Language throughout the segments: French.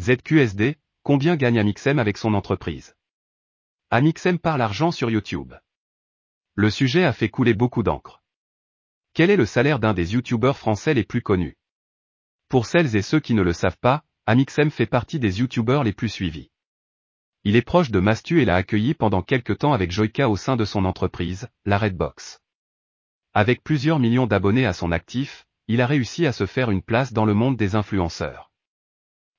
ZQSD, combien gagne Amixem avec son entreprise? Amixem parle argent sur YouTube. Le sujet a fait couler beaucoup d'encre. Quel est le salaire d'un des YouTubeurs français les plus connus? Pour celles et ceux qui ne le savent pas, Amixem fait partie des YouTubeurs les plus suivis. Il est proche de Mastu et l'a accueilli pendant quelques temps avec Joyka au sein de son entreprise, la Redbox. Avec plusieurs millions d'abonnés à son actif, il a réussi à se faire une place dans le monde des influenceurs.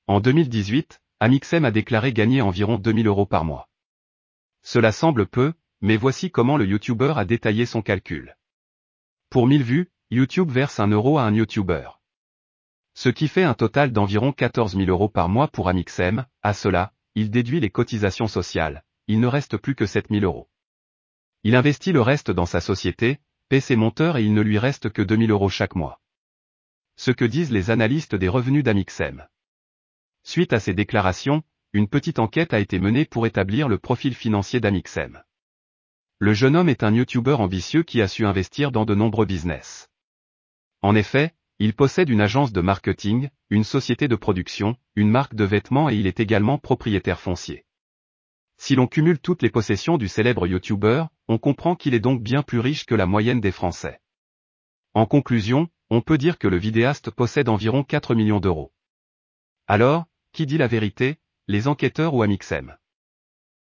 En 2018, Amixem a déclaré gagner environ 2000 euros par mois. Cela semble peu, mais voici comment le YouTuber a détaillé son calcul. Pour 1000 vues, YouTube verse un euro à un YouTuber. Ce qui fait un total d'environ 14 000 euros par mois pour Amixem, à cela, il déduit les cotisations sociales, il ne reste plus que 7 000 euros. Il investit le reste dans sa société, paie ses monteurs et il ne lui reste que 2 000 euros chaque mois. Ce que disent les analystes des revenus d'Amixem. Suite à ces déclarations, une petite enquête a été menée pour établir le profil financier d'Amixem. Le jeune homme est un YouTuber ambitieux qui a su investir dans de nombreux business. En effet, il possède une agence de marketing, une société de production, une marque de vêtements et il est également propriétaire foncier. Si l'on cumule toutes les possessions du célèbre YouTuber, on comprend qu'il est donc bien plus riche que la moyenne des Français. En conclusion, on peut dire que le vidéaste possède environ 4 millions d'euros. Alors, qui dit la vérité, les enquêteurs ou Amixem